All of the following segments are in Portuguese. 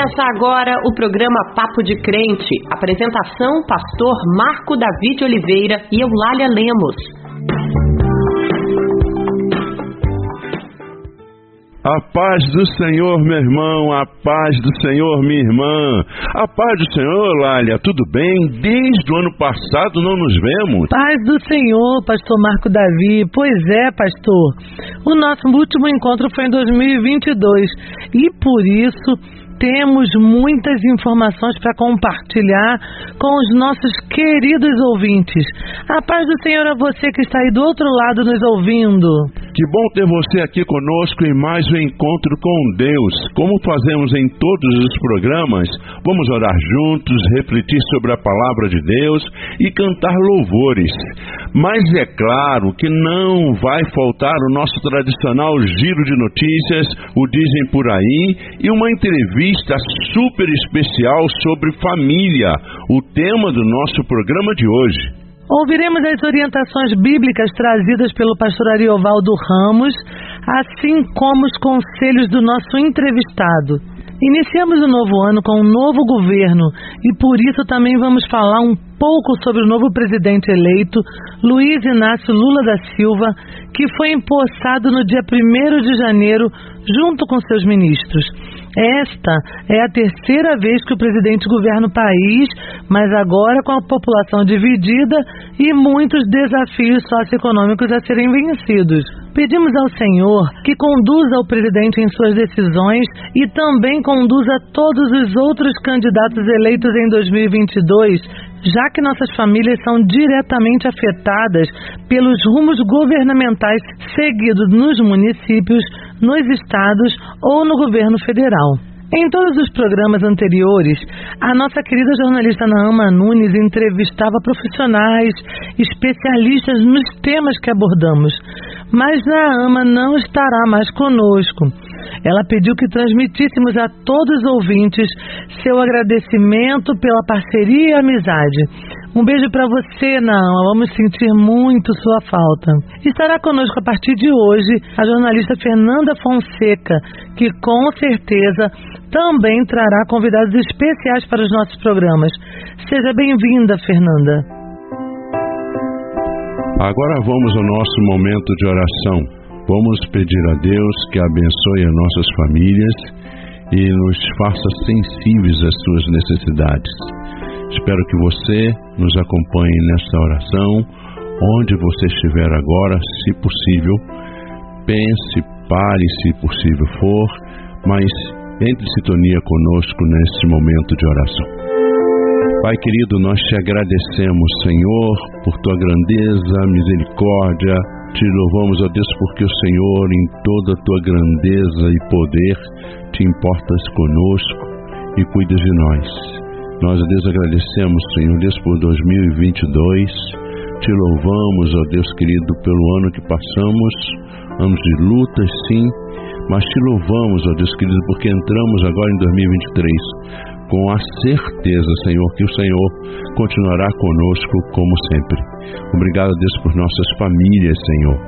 Começa agora o programa Papo de Crente. Apresentação: Pastor Marco David Oliveira e Eulália Lemos. A paz do Senhor, meu irmão, a paz do Senhor, minha irmã. A paz do Senhor, Lália, tudo bem? Desde o ano passado não nos vemos. Paz do Senhor, pastor Marco Davi. Pois é, pastor. O nosso último encontro foi em 2022 e por isso temos muitas informações para compartilhar com os nossos queridos ouvintes. A paz do Senhor a você que está aí do outro lado nos ouvindo. Que bom ter você aqui conosco em mais um encontro com Deus. Como fazemos em todos os programas, vamos orar juntos, refletir sobre a palavra de Deus e cantar louvores. Mas é claro que não vai faltar o nosso tradicional giro de notícias, o Dizem por aí, e uma entrevista super especial sobre família, o tema do nosso programa de hoje. Ouviremos as orientações bíblicas trazidas pelo pastor Ariovaldo Ramos, assim como os conselhos do nosso entrevistado. Iniciamos o novo ano com um novo governo e por isso também vamos falar um pouco sobre o novo presidente eleito, Luiz Inácio Lula da Silva, que foi empossado no dia 1 de janeiro junto com seus ministros. Esta é a terceira vez que o presidente governa o país, mas agora com a população dividida e muitos desafios socioeconômicos a serem vencidos. Pedimos ao Senhor que conduza o presidente em suas decisões e também conduza todos os outros candidatos eleitos em 2022, já que nossas famílias são diretamente afetadas pelos rumos governamentais seguidos nos municípios, nos estados ou no governo federal. Em todos os programas anteriores, a nossa querida jornalista Naama Nunes entrevistava profissionais, especialistas nos temas que abordamos. Mas Naama não estará mais conosco. Ela pediu que transmitíssemos a todos os ouvintes seu agradecimento pela parceria e amizade. Um beijo para você, Naama. Vamos sentir muito sua falta. Estará conosco a partir de hoje a jornalista Fernanda Fonseca, que com certeza também trará convidados especiais para os nossos programas. Seja bem-vinda, Fernanda. Agora vamos ao nosso momento de oração. Vamos pedir a Deus que abençoe as nossas famílias e nos faça sensíveis às suas necessidades. Espero que você nos acompanhe nesta oração, onde você estiver agora, se possível. Pense, pare se possível for, mas entre em sintonia conosco neste momento de oração. Pai querido, nós te agradecemos, Senhor, por tua grandeza, misericórdia. Te louvamos, ó Deus, porque o Senhor, em toda a tua grandeza e poder, te importas conosco e cuidas de nós. Nós, ó Deus, agradecemos, Senhor Deus, por 2022. Te louvamos, ó Deus querido, pelo ano que passamos, anos de lutas, sim, mas te louvamos, ó Deus querido, porque entramos agora em 2023 com a certeza, Senhor, que o Senhor continuará conosco como sempre. Obrigado, Deus, por nossas famílias, Senhor.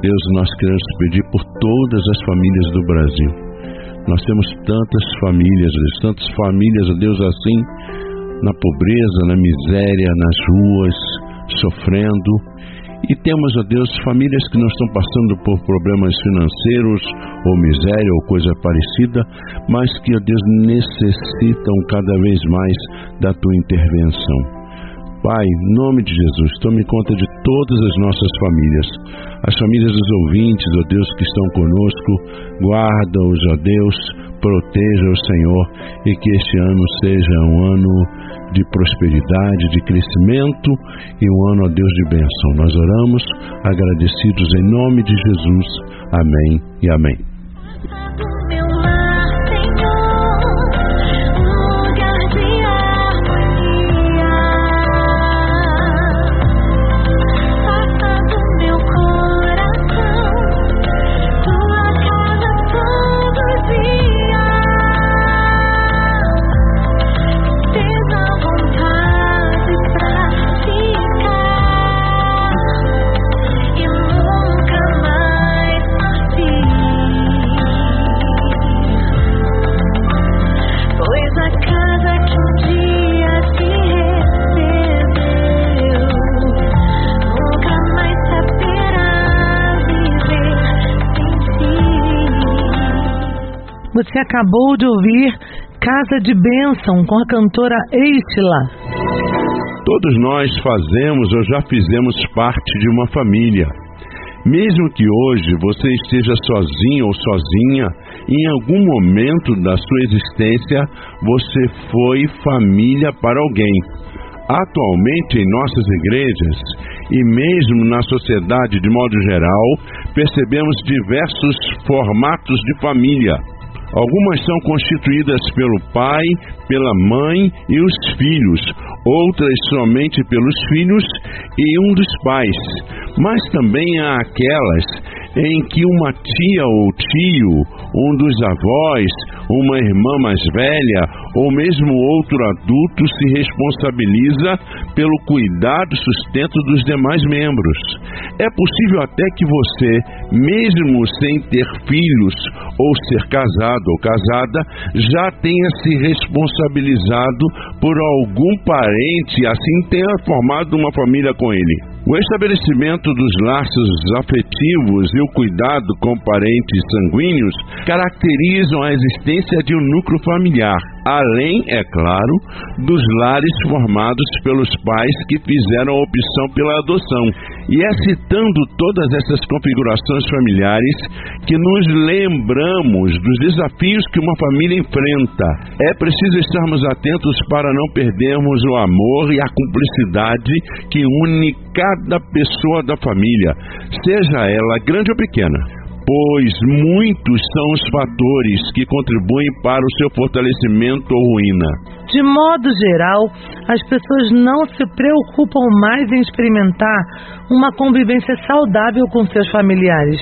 Deus, nós queremos pedir por todas as famílias do Brasil. Nós temos tantas famílias, Deus, tantas famílias, Deus, assim, na pobreza, na miséria, nas ruas, sofrendo. E temos, ó Deus, famílias que não estão passando por problemas financeiros ou miséria ou coisa parecida, mas que, ó Deus, necessitam cada vez mais da tua intervenção. Pai, em nome de Jesus, tome conta de todas as nossas famílias, as famílias dos ouvintes, ó Deus, que estão conosco, guarda-os, ó Deus, proteja o Senhor e que este ano seja um ano de prosperidade, de crescimento e um ano a Deus de bênção. Nós oramos agradecidos em nome de Jesus. Amém e amém. Você acabou de ouvir Casa de Bênção com a cantora Eistila. Todos nós fazemos ou já fizemos parte de uma família. Mesmo que hoje você esteja sozinho ou sozinha, em algum momento da sua existência você foi família para alguém. Atualmente, em nossas igrejas e mesmo na sociedade de modo geral, percebemos diversos formatos de família. Algumas são constituídas pelo pai, pela mãe e os filhos, outras somente pelos filhos e um dos pais. Mas também há aquelas em que uma tia ou tio, um dos avós, uma irmã mais velha ou mesmo outro adulto se responsabiliza pelo cuidado e sustento dos demais membros. É possível até que você, mesmo sem ter filhos ou ser casado ou casada, já tenha se responsabilizado por algum parente assim tenha formado uma família com ele. O estabelecimento dos laços afetivos e o cuidado com parentes sanguíneos caracterizam a existência de um núcleo familiar além, é claro, dos lares formados pelos pais que fizeram a opção pela adoção. E é citando todas essas configurações familiares que nos lembramos dos desafios que uma família enfrenta. É preciso estarmos atentos para não perdermos o amor e a cumplicidade que une cada pessoa da família, seja ela grande ou pequena pois muitos são os fatores que contribuem para o seu fortalecimento ou ruína. De modo geral, as pessoas não se preocupam mais em experimentar uma convivência saudável com seus familiares.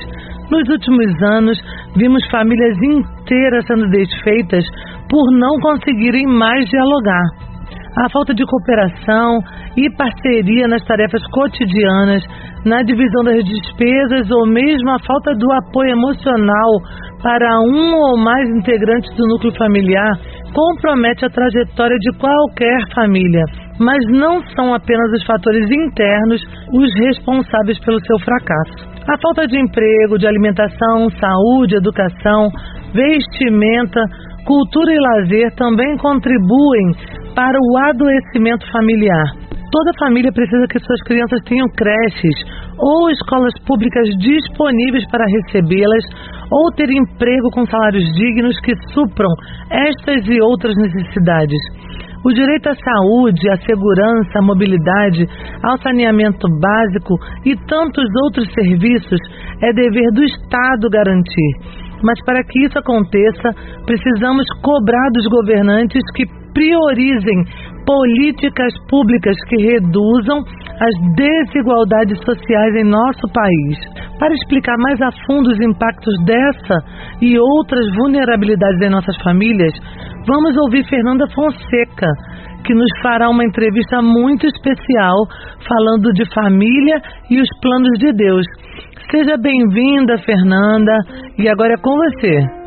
Nos últimos anos, vimos famílias inteiras sendo desfeitas por não conseguirem mais dialogar a falta de cooperação e parceria nas tarefas cotidianas, na divisão das despesas ou mesmo a falta do apoio emocional para um ou mais integrantes do núcleo familiar compromete a trajetória de qualquer família. Mas não são apenas os fatores internos os responsáveis pelo seu fracasso. A falta de emprego, de alimentação, saúde, educação, vestimenta, cultura e lazer também contribuem para o adoecimento familiar. Toda família precisa que suas crianças tenham creches ou escolas públicas disponíveis para recebê-las ou ter emprego com salários dignos que supram estas e outras necessidades. O direito à saúde, à segurança, à mobilidade, ao saneamento básico e tantos outros serviços é dever do Estado garantir. Mas para que isso aconteça, precisamos cobrar dos governantes que priorizem políticas públicas que reduzam as desigualdades sociais em nosso país. Para explicar mais a fundo os impactos dessa e outras vulnerabilidades em nossas famílias, vamos ouvir Fernanda Fonseca, que nos fará uma entrevista muito especial falando de família e os planos de Deus. Seja bem-vinda, Fernanda, e agora é com você.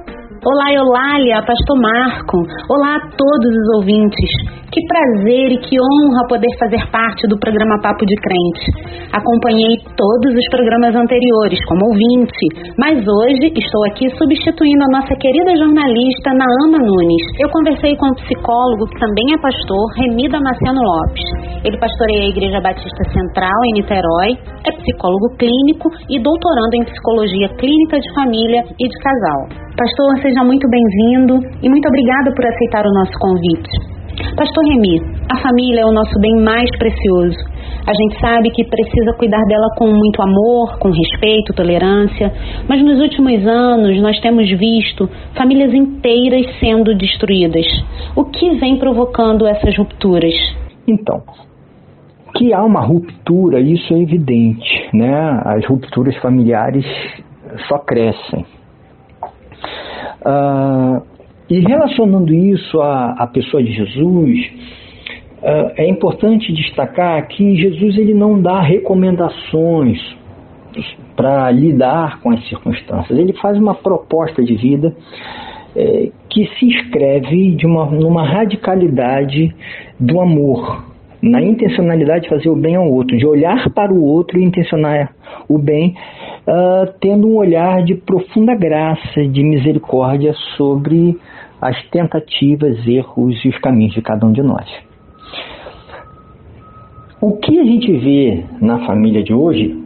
Olá, Eulália, Pastor Marco. Olá a todos os ouvintes. Que prazer e que honra poder fazer parte do programa Papo de Crente. Acompanhei todos os programas anteriores como ouvinte, mas hoje estou aqui substituindo a nossa querida jornalista Naama Nunes. Eu conversei com o psicólogo, que também é pastor, Remi Damasceno Lopes. Ele pastoreia a Igreja Batista Central em Niterói, é psicólogo clínico e doutorando em psicologia clínica de família e de casal. Pastor, seja muito bem-vindo e muito obrigada por aceitar o nosso convite. Pastor Remi, a família é o nosso bem mais precioso. A gente sabe que precisa cuidar dela com muito amor, com respeito, tolerância, mas nos últimos anos nós temos visto famílias inteiras sendo destruídas. O que vem provocando essas rupturas? Então, que há uma ruptura, isso é evidente, né? As rupturas familiares só crescem. Uh, e relacionando isso à, à pessoa de Jesus, uh, é importante destacar que Jesus ele não dá recomendações para lidar com as circunstâncias. Ele faz uma proposta de vida é, que se inscreve de uma, numa radicalidade do amor. Na intencionalidade de fazer o bem ao outro, de olhar para o outro e intencionar o bem, uh, tendo um olhar de profunda graça, de misericórdia sobre as tentativas, erros e os caminhos de cada um de nós. O que a gente vê na família de hoje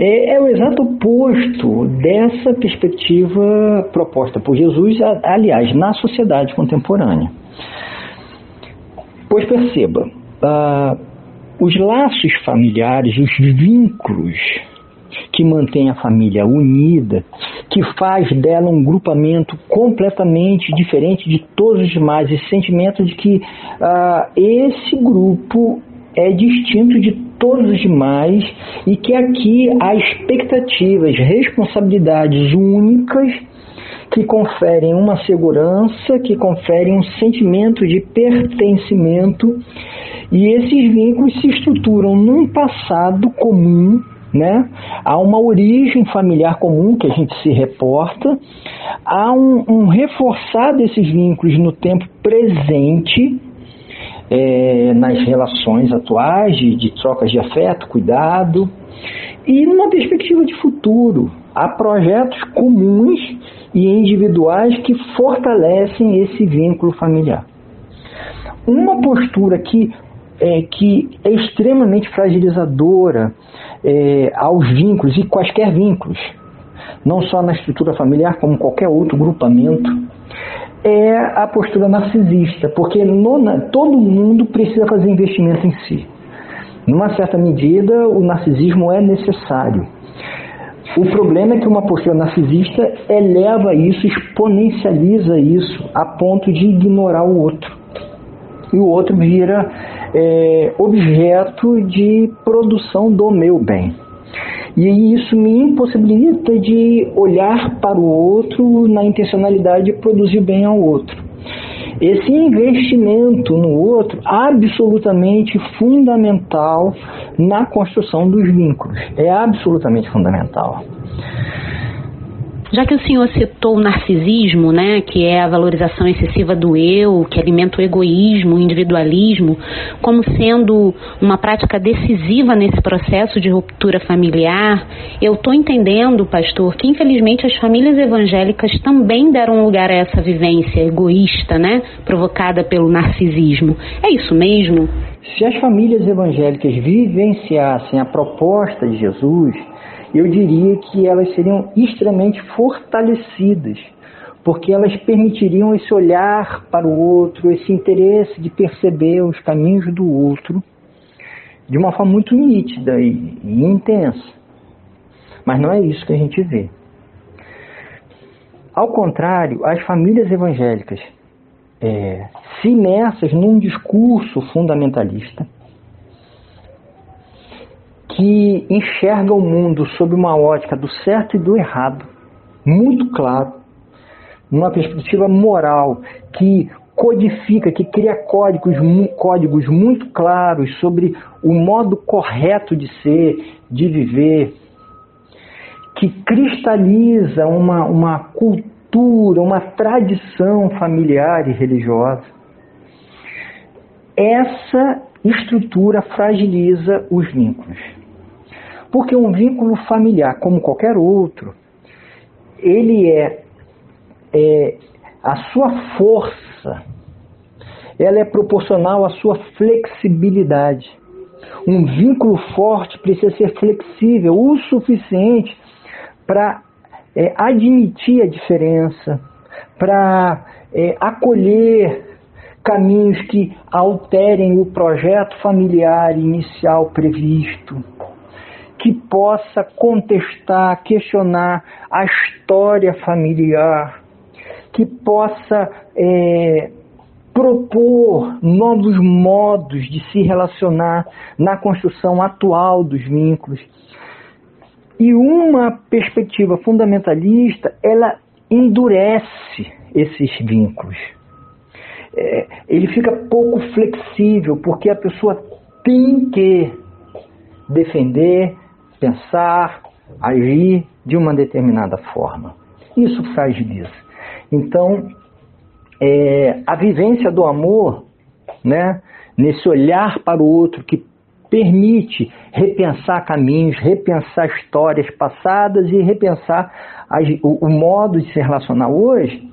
é, é, o exato oposto dessa perspectiva proposta por Jesus, aliás, na sociedade contemporânea. Pois perceba, uh, os laços familiares, os vínculos que mantém a família unida, que faz dela um grupamento completamente diferente de todos os demais, esse sentimento de que uh, esse grupo é distinto de todos os demais e que aqui há expectativas, responsabilidades únicas que conferem uma segurança, que conferem um sentimento de pertencimento e esses vínculos se estruturam num passado comum né? Há uma origem familiar comum que a gente se reporta, há um, um reforçar desses vínculos no tempo presente, é, nas relações atuais de, de trocas de afeto, cuidado, e numa perspectiva de futuro. Há projetos comuns e individuais que fortalecem esse vínculo familiar. Uma postura que é, que é extremamente fragilizadora é, aos vínculos e quaisquer vínculos, não só na estrutura familiar, como qualquer outro grupamento, é a postura narcisista, porque todo mundo precisa fazer investimento em si. Numa certa medida, o narcisismo é necessário. O problema é que uma postura narcisista eleva isso, exponencializa isso, a ponto de ignorar o outro. E o outro vira é, objeto de produção do meu bem. E isso me impossibilita de olhar para o outro na intencionalidade de produzir bem ao outro. Esse investimento no outro absolutamente fundamental na construção dos vínculos. É absolutamente fundamental. Já que o senhor citou o narcisismo, né, que é a valorização excessiva do eu, que alimenta o egoísmo, o individualismo, como sendo uma prática decisiva nesse processo de ruptura familiar, eu estou entendendo, pastor, que infelizmente as famílias evangélicas também deram lugar a essa vivência egoísta, né, provocada pelo narcisismo. É isso mesmo? Se as famílias evangélicas vivenciassem a proposta de Jesus, eu diria que elas seriam extremamente fortalecidas, porque elas permitiriam esse olhar para o outro, esse interesse de perceber os caminhos do outro de uma forma muito nítida e, e intensa. Mas não é isso que a gente vê. Ao contrário, as famílias evangélicas, é, se imersas num discurso fundamentalista, que enxerga o mundo sob uma ótica do certo e do errado, muito claro, numa perspectiva moral que codifica, que cria códigos, códigos muito claros sobre o modo correto de ser, de viver, que cristaliza uma, uma cultura, uma tradição familiar e religiosa. Essa estrutura fragiliza os vínculos. Porque um vínculo familiar, como qualquer outro, ele é, é a sua força, ela é proporcional à sua flexibilidade. Um vínculo forte precisa ser flexível o suficiente para é, admitir a diferença, para é, acolher caminhos que alterem o projeto familiar inicial previsto que possa contestar, questionar a história familiar, que possa é, propor novos modos de se relacionar na construção atual dos vínculos. E uma perspectiva fundamentalista, ela endurece esses vínculos. É, ele fica pouco flexível, porque a pessoa tem que defender, pensar, agir de uma determinada forma. Isso fragiliza. Então, é, a vivência do amor, né, nesse olhar para o outro que permite repensar caminhos, repensar histórias passadas e repensar as, o, o modo de se relacionar hoje,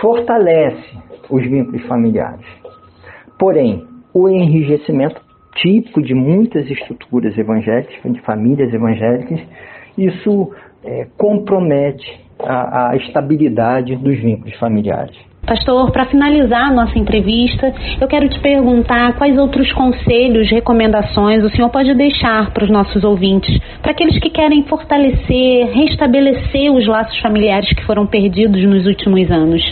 fortalece os vínculos familiares. Porém, o enrijecimento típico de muitas estruturas evangélicas, de famílias evangélicas, isso é, compromete a, a estabilidade dos vínculos familiares. Pastor, para finalizar a nossa entrevista, eu quero te perguntar quais outros conselhos, recomendações o senhor pode deixar para os nossos ouvintes, para aqueles que querem fortalecer, restabelecer os laços familiares que foram perdidos nos últimos anos.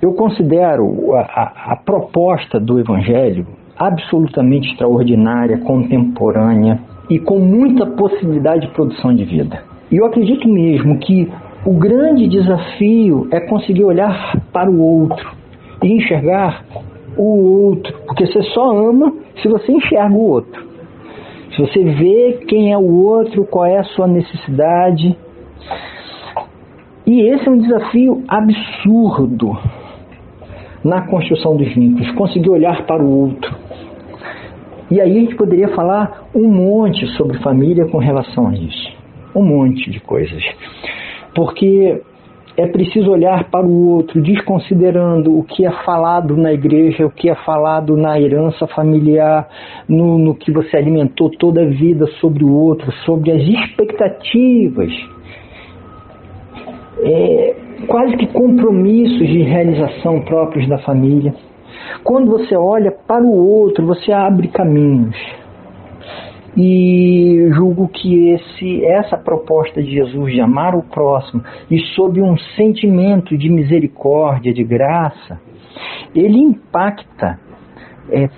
Eu considero a, a, a proposta do Evangelho absolutamente extraordinária, contemporânea e com muita possibilidade de produção de vida. E eu acredito mesmo que o grande desafio é conseguir olhar para o outro e enxergar o outro, porque você só ama se você enxerga o outro. Se você vê quem é o outro, qual é a sua necessidade. E esse é um desafio absurdo na construção dos vínculos, conseguir olhar para o outro. E aí a gente poderia falar um monte sobre família com relação a isso. Um monte de coisas porque é preciso olhar para o outro, desconsiderando o que é falado na igreja, o que é falado na herança familiar, no, no que você alimentou toda a vida sobre o outro, sobre as expectativas, é, quase que compromissos de realização próprios da família. Quando você olha para o outro, você abre caminhos e julgo que esse, essa proposta de Jesus de amar o próximo e sob um sentimento de misericórdia, de graça, ele impacta é,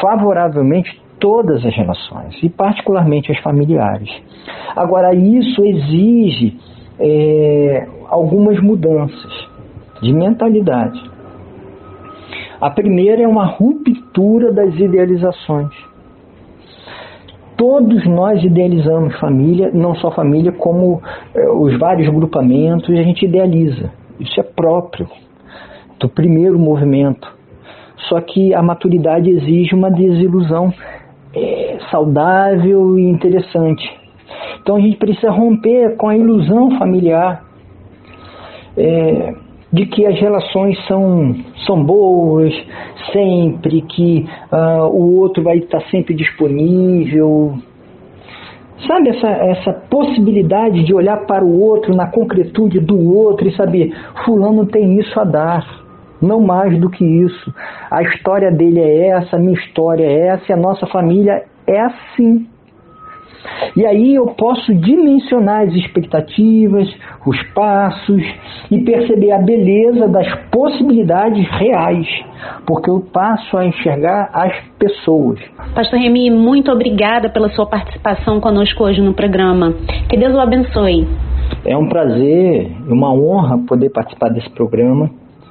favoravelmente todas as relações e particularmente as familiares. Agora isso exige é, algumas mudanças de mentalidade. A primeira é uma ruptura das idealizações todos nós idealizamos família, não só família, como eh, os vários grupamentos, a gente idealiza. Isso é próprio do primeiro movimento. Só que a maturidade exige uma desilusão eh, saudável e interessante. Então a gente precisa romper com a ilusão familiar. É, de que as relações são, são boas, sempre, que uh, o outro vai estar sempre disponível. Sabe essa, essa possibilidade de olhar para o outro na concretude do outro e saber, fulano tem isso a dar, não mais do que isso. A história dele é essa, a minha história é essa, e a nossa família é assim. E aí eu posso dimensionar as expectativas, os passos e perceber a beleza das possibilidades reais, porque eu passo a enxergar as pessoas. Pastor Remy, muito obrigada pela sua participação conosco hoje no programa. Que Deus o abençoe. É um prazer, uma honra poder participar desse programa.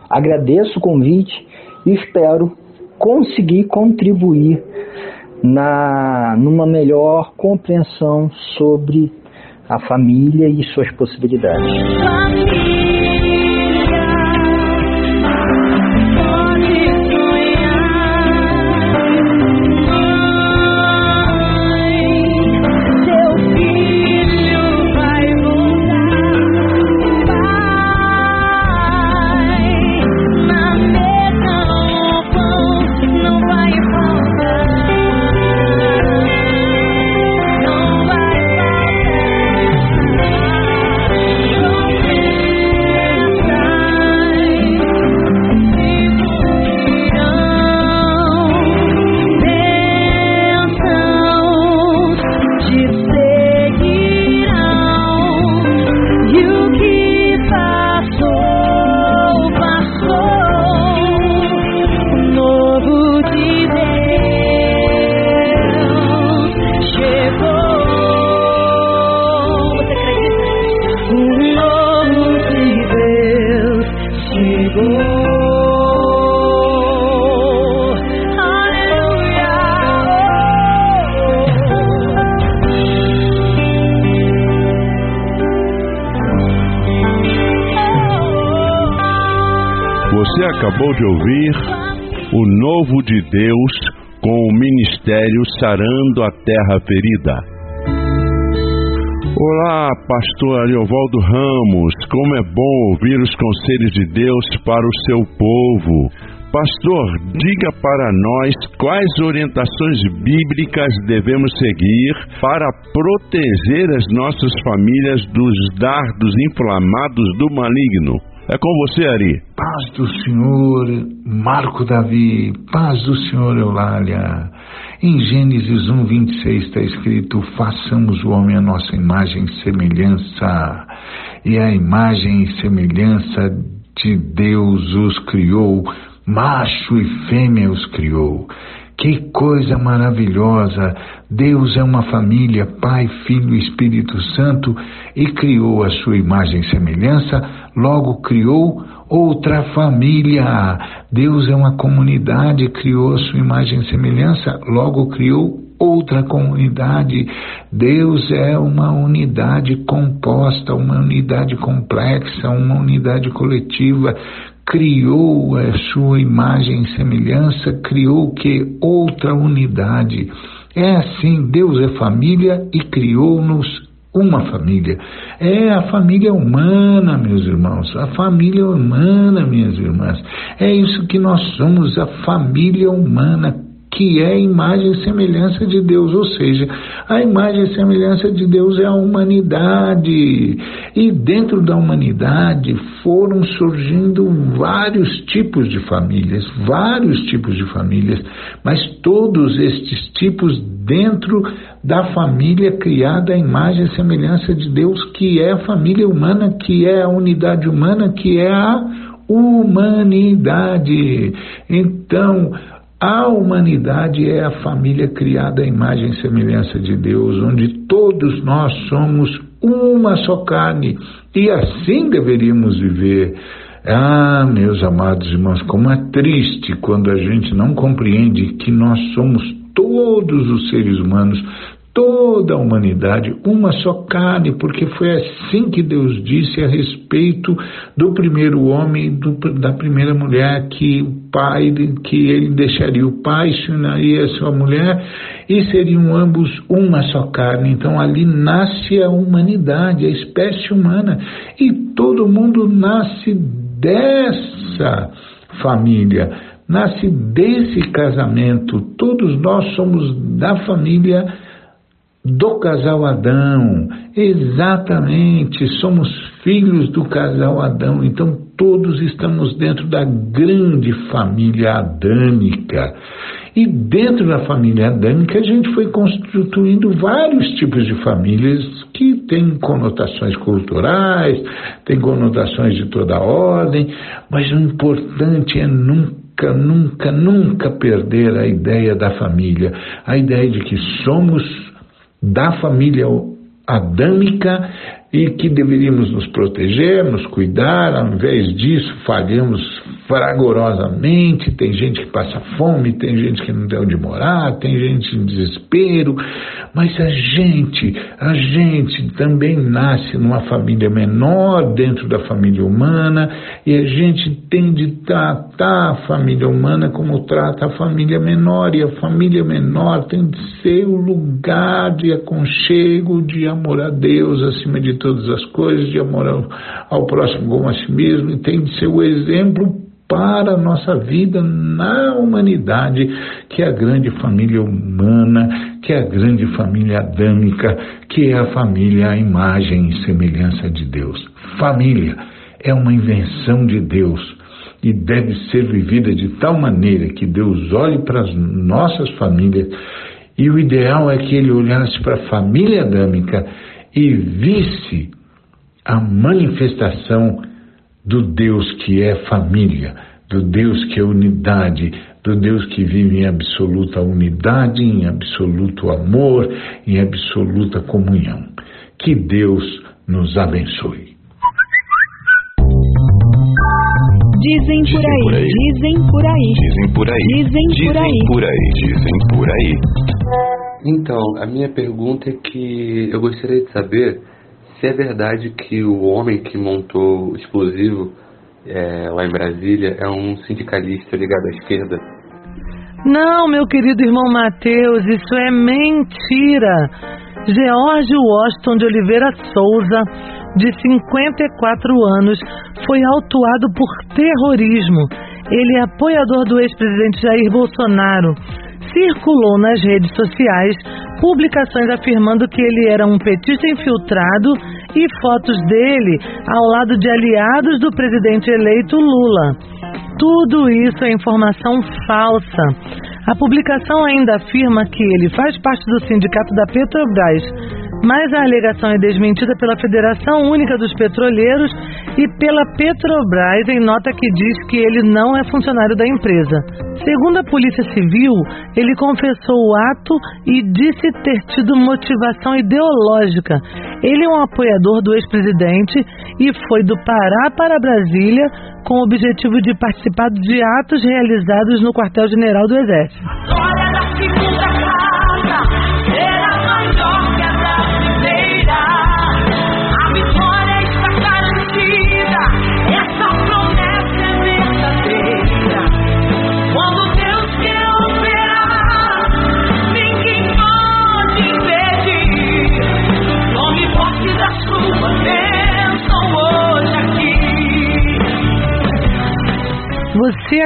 Agradeço o convite e espero conseguir contribuir na, numa melhor compreensão sobre a família e suas possibilidades. Acabou de ouvir O Novo de Deus com o ministério Sarando a Terra Ferida. Olá, pastor Ariovaldo Ramos. Como é bom ouvir os conselhos de Deus para o seu povo. Pastor, diga para nós quais orientações bíblicas devemos seguir para proteger as nossas famílias dos dardos inflamados do maligno. É com você, Ari. Paz do Senhor, Marco Davi. Paz do Senhor, Eulália. Em Gênesis 1, 26 está escrito: Façamos o homem a nossa imagem e semelhança. E a imagem e semelhança de Deus os criou, macho e fêmea os criou. Que coisa maravilhosa! Deus é uma família, Pai, Filho e Espírito Santo, e criou a sua imagem e semelhança, logo criou outra família. Deus é uma comunidade, criou a sua imagem e semelhança, logo criou outra comunidade. Deus é uma unidade composta, uma unidade complexa, uma unidade coletiva. Criou a sua imagem e semelhança, criou que outra unidade. É assim, Deus é família e criou-nos uma família. É a família humana, meus irmãos, a família humana, minhas irmãs. É isso que nós somos, a família humana que é a imagem e semelhança de Deus, ou seja, a imagem e semelhança de Deus é a humanidade. E dentro da humanidade foram surgindo vários tipos de famílias, vários tipos de famílias, mas todos estes tipos dentro da família criada à imagem e semelhança de Deus, que é a família humana, que é a unidade humana, que é a humanidade. Então, a humanidade é a família criada à imagem e semelhança de Deus, onde todos nós somos uma só carne e assim deveríamos viver. Ah, meus amados irmãos, como é triste quando a gente não compreende que nós somos todos os seres humanos toda a humanidade uma só carne, porque foi assim que Deus disse a respeito do primeiro homem e do, da primeira mulher, que o pai, que ele deixaria o pai, se uniria a sua mulher e seriam ambos uma só carne. Então ali nasce a humanidade, a espécie humana, e todo mundo nasce dessa família nasce desse casamento. Todos nós somos da família do casal Adão. Exatamente, somos filhos do casal Adão, então todos estamos dentro da grande família adâmica. E dentro da família adâmica a gente foi constituindo vários tipos de famílias que têm conotações culturais, têm conotações de toda ordem, mas o importante é nunca, nunca, nunca perder a ideia da família, a ideia de que somos da família adâmica e que deveríamos nos proteger, nos cuidar, ao invés disso falhamos fragorosamente, tem gente que passa fome, tem gente que não tem onde morar, tem gente em desespero, mas a gente, a gente também nasce numa família menor dentro da família humana e a gente tem de tratar a família humana como trata a família menor e a família menor tem de ser o lugar de aconchego, de amor a Deus acima de todas as coisas, de amor ao, ao próximo como a si mesmo e tem de ser o exemplo para a nossa vida na humanidade, que é a grande família humana, que é a grande família adâmica, que é a família à imagem e semelhança de Deus. Família é uma invenção de Deus e deve ser vivida de tal maneira que Deus olhe para as nossas famílias e o ideal é que ele olhasse para a família adâmica e visse a manifestação do Deus que é família, do Deus que é unidade, do Deus que vive em absoluta unidade, em absoluto amor, em absoluta comunhão. Que Deus nos abençoe. Dizem por aí, dizem por aí, dizem por aí, dizem por aí, por aí, dizem por aí. Então, a minha pergunta é que eu gostaria de saber se é verdade que o homem que montou o explosivo é, lá em Brasília é um sindicalista ligado à esquerda. Não, meu querido irmão Mateus, isso é mentira. George Washington de Oliveira Souza, de 54 anos, foi autuado por terrorismo. Ele é apoiador do ex-presidente Jair Bolsonaro. Circulou nas redes sociais publicações afirmando que ele era um petista infiltrado e fotos dele ao lado de aliados do presidente eleito Lula. Tudo isso é informação falsa. A publicação ainda afirma que ele faz parte do sindicato da Petrobras, mas a alegação é desmentida pela Federação Única dos Petroleiros e pela Petrobras em nota que diz que ele não é funcionário da empresa. Segundo a Polícia Civil, ele confessou o ato e disse ter tido motivação ideológica. Ele é um apoiador do ex-presidente e foi do Pará para Brasília com o objetivo de participar de atos realizados no quartel-general do Exército.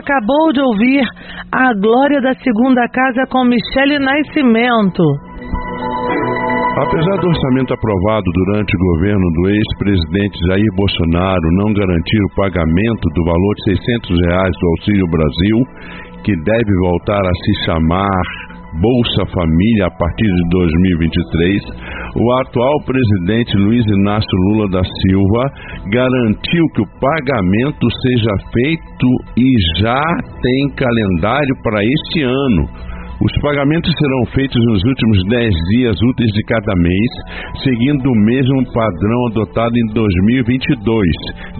Acabou de ouvir A Glória da Segunda Casa com Michele Nascimento. Apesar do orçamento aprovado durante o governo do ex-presidente Jair Bolsonaro não garantir o pagamento do valor de 600 reais do Auxílio Brasil, que deve voltar a se chamar Bolsa Família a partir de 2023, o atual presidente Luiz Inácio Lula da Silva garantiu que o pagamento seja feito e já tem calendário para este ano os pagamentos serão feitos nos últimos 10 dias úteis de cada mês, seguindo o mesmo padrão adotado em 2022,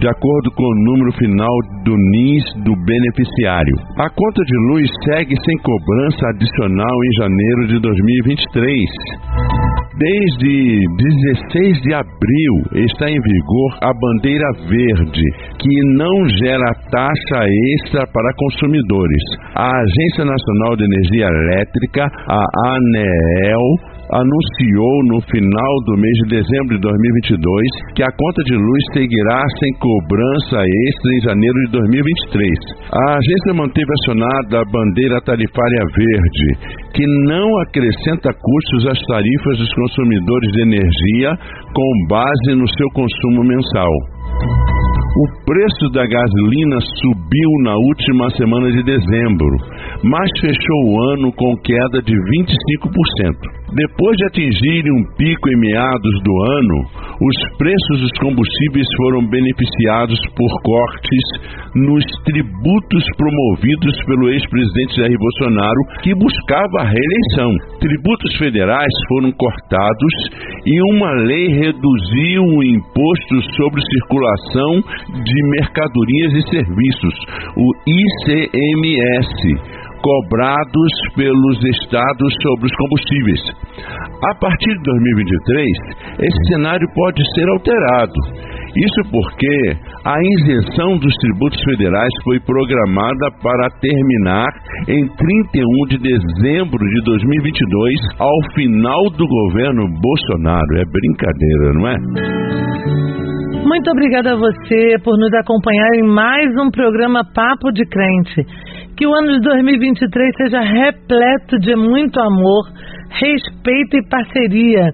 de acordo com o número final do NIS do beneficiário. A conta de luz segue sem cobrança adicional em janeiro de 2023. Desde 16 de abril está em vigor a bandeira verde, que não gera taxa extra para consumidores. A Agência Nacional de Energia Elétrica, a ANEEL, anunciou no final do mês de dezembro de 2022 que a conta de luz seguirá sem cobrança extra em janeiro de 2023. A agência manteve acionada a bandeira tarifária verde, que não acrescenta custos às tarifas dos consumidores de energia com base no seu consumo mensal. O preço da gasolina subiu na última semana de dezembro, mas fechou o ano com queda de 25%. Depois de atingirem um pico em meados do ano, os preços dos combustíveis foram beneficiados por cortes nos tributos promovidos pelo ex-presidente Jair Bolsonaro, que buscava a reeleição. Tributos federais foram cortados e uma lei reduziu o imposto sobre circulação de mercadorias e serviços, o ICMS cobrados pelos estados sobre os combustíveis. A partir de 2023, esse cenário pode ser alterado. Isso porque a isenção dos tributos federais foi programada para terminar em 31 de dezembro de 2022, ao final do governo Bolsonaro. É brincadeira, não é? Muito obrigada a você por nos acompanhar em mais um programa Papo de Crente. Que o ano de 2023 seja repleto de muito amor, respeito e parceria.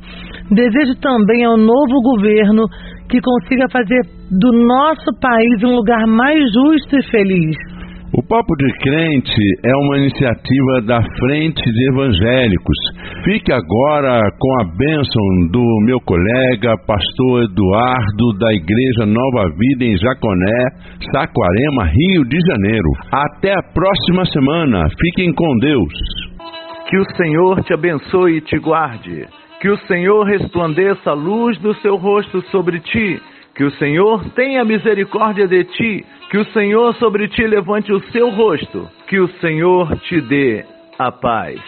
Desejo também ao novo governo que consiga fazer do nosso país um lugar mais justo e feliz. O Papo de Crente é uma iniciativa da Frente de Evangélicos. Fique agora com a bênção do meu colega, pastor Eduardo, da Igreja Nova Vida em Jaconé, Saquarema, Rio de Janeiro. Até a próxima semana. Fiquem com Deus. Que o Senhor te abençoe e te guarde. Que o Senhor resplandeça a luz do seu rosto sobre ti. Que o Senhor tenha misericórdia de ti que o Senhor sobre ti levante o seu rosto, que o Senhor te dê a paz.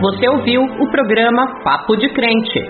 Você ouviu o programa Papo de Crente.